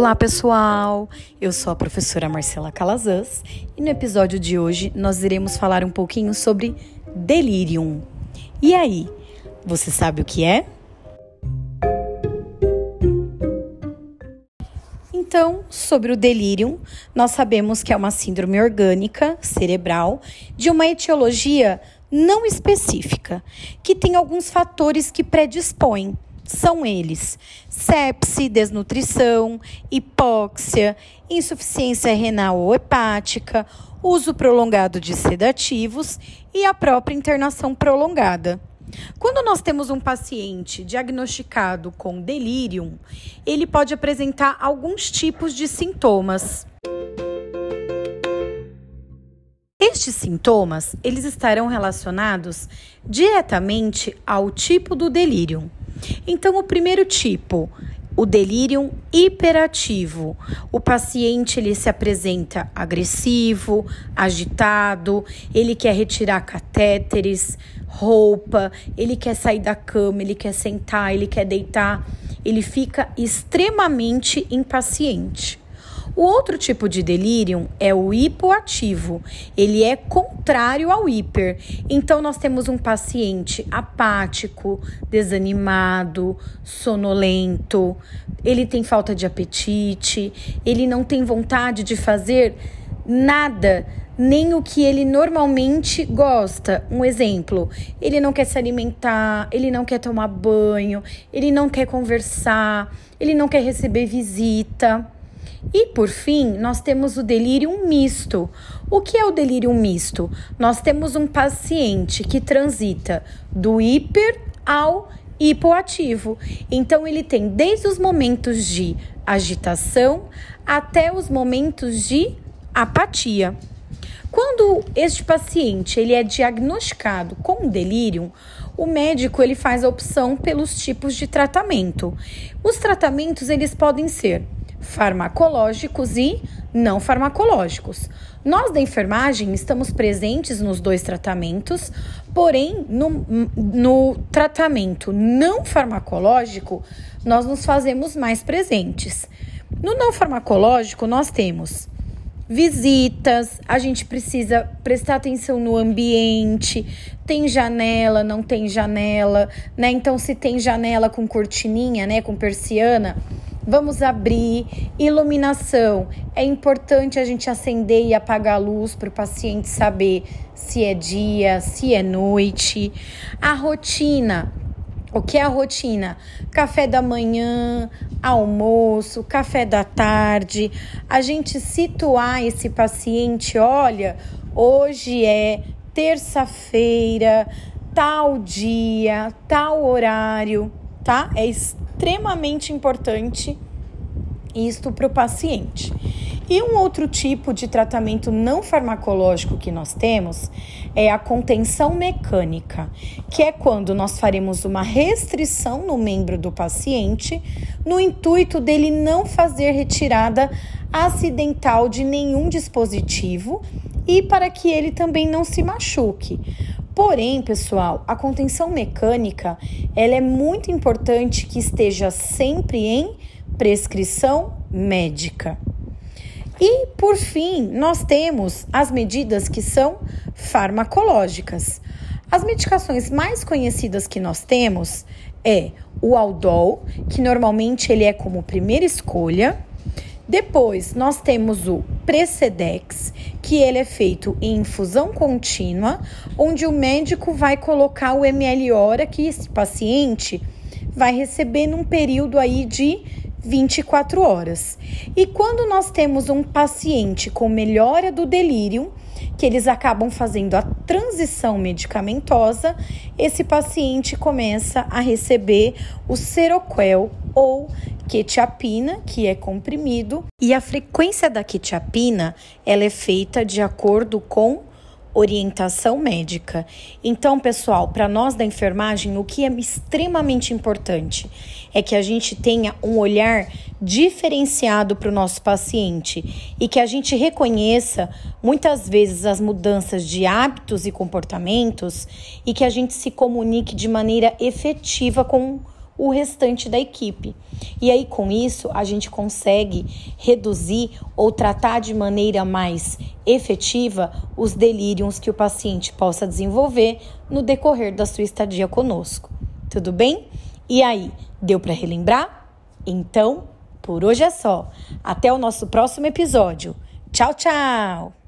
Olá, pessoal! Eu sou a professora Marcela Calazans e no episódio de hoje nós iremos falar um pouquinho sobre delirium. E aí, você sabe o que é? Então, sobre o delirium, nós sabemos que é uma síndrome orgânica cerebral de uma etiologia não específica, que tem alguns fatores que predispõem são eles: sepse, desnutrição, hipóxia, insuficiência renal ou hepática, uso prolongado de sedativos e a própria internação prolongada. Quando nós temos um paciente diagnosticado com delírio, ele pode apresentar alguns tipos de sintomas. Estes sintomas, eles estarão relacionados diretamente ao tipo do delírio. Então, o primeiro tipo, o delírio hiperativo. O paciente ele se apresenta agressivo, agitado, ele quer retirar catéteres, roupa, ele quer sair da cama, ele quer sentar, ele quer deitar, ele fica extremamente impaciente. O outro tipo de delírio é o hipoativo. Ele é contrário ao hiper. Então, nós temos um paciente apático, desanimado, sonolento, ele tem falta de apetite, ele não tem vontade de fazer nada, nem o que ele normalmente gosta. Um exemplo, ele não quer se alimentar, ele não quer tomar banho, ele não quer conversar, ele não quer receber visita. E por fim, nós temos o delírio misto. O que é o delírio misto? Nós temos um paciente que transita do hiper ao hipoativo. Então ele tem desde os momentos de agitação até os momentos de apatia. Quando este paciente ele é diagnosticado com delírio, o médico ele faz a opção pelos tipos de tratamento. Os tratamentos eles podem ser farmacológicos e não farmacológicos. Nós da enfermagem estamos presentes nos dois tratamentos, porém, no, no tratamento não farmacológico, nós nos fazemos mais presentes. No não farmacológico, nós temos visitas, a gente precisa prestar atenção no ambiente, tem janela, não tem janela, né? Então, se tem janela com cortininha, né, com persiana, Vamos abrir. Iluminação. É importante a gente acender e apagar a luz para o paciente saber se é dia, se é noite. A rotina. O que é a rotina? Café da manhã, almoço, café da tarde. A gente situar esse paciente, olha, hoje é terça-feira, tal dia, tal horário, tá? É extremamente importante isto para o paciente. E um outro tipo de tratamento não farmacológico que nós temos é a contenção mecânica, que é quando nós faremos uma restrição no membro do paciente no intuito dele não fazer retirada acidental de nenhum dispositivo e para que ele também não se machuque. Porém, pessoal, a contenção mecânica, ela é muito importante que esteja sempre em prescrição médica. E, por fim, nós temos as medidas que são farmacológicas. As medicações mais conhecidas que nós temos é o Aldol, que normalmente ele é como primeira escolha, depois, nós temos o Precedex, que ele é feito em infusão contínua, onde o médico vai colocar o ml hora que esse paciente vai receber num período aí de 24 horas. E quando nós temos um paciente com melhora do delírio, que eles acabam fazendo a transição medicamentosa, esse paciente começa a receber o Seroquel ou quetiapina, que é comprimido, e a frequência da quetiapina ela é feita de acordo com orientação médica. Então, pessoal, para nós da enfermagem, o que é extremamente importante é que a gente tenha um olhar diferenciado para o nosso paciente e que a gente reconheça muitas vezes as mudanças de hábitos e comportamentos e que a gente se comunique de maneira efetiva com o restante da equipe. E aí, com isso, a gente consegue reduzir ou tratar de maneira mais efetiva os delírios que o paciente possa desenvolver no decorrer da sua estadia conosco. Tudo bem? E aí, deu para relembrar? Então, por hoje é só. Até o nosso próximo episódio. Tchau, tchau!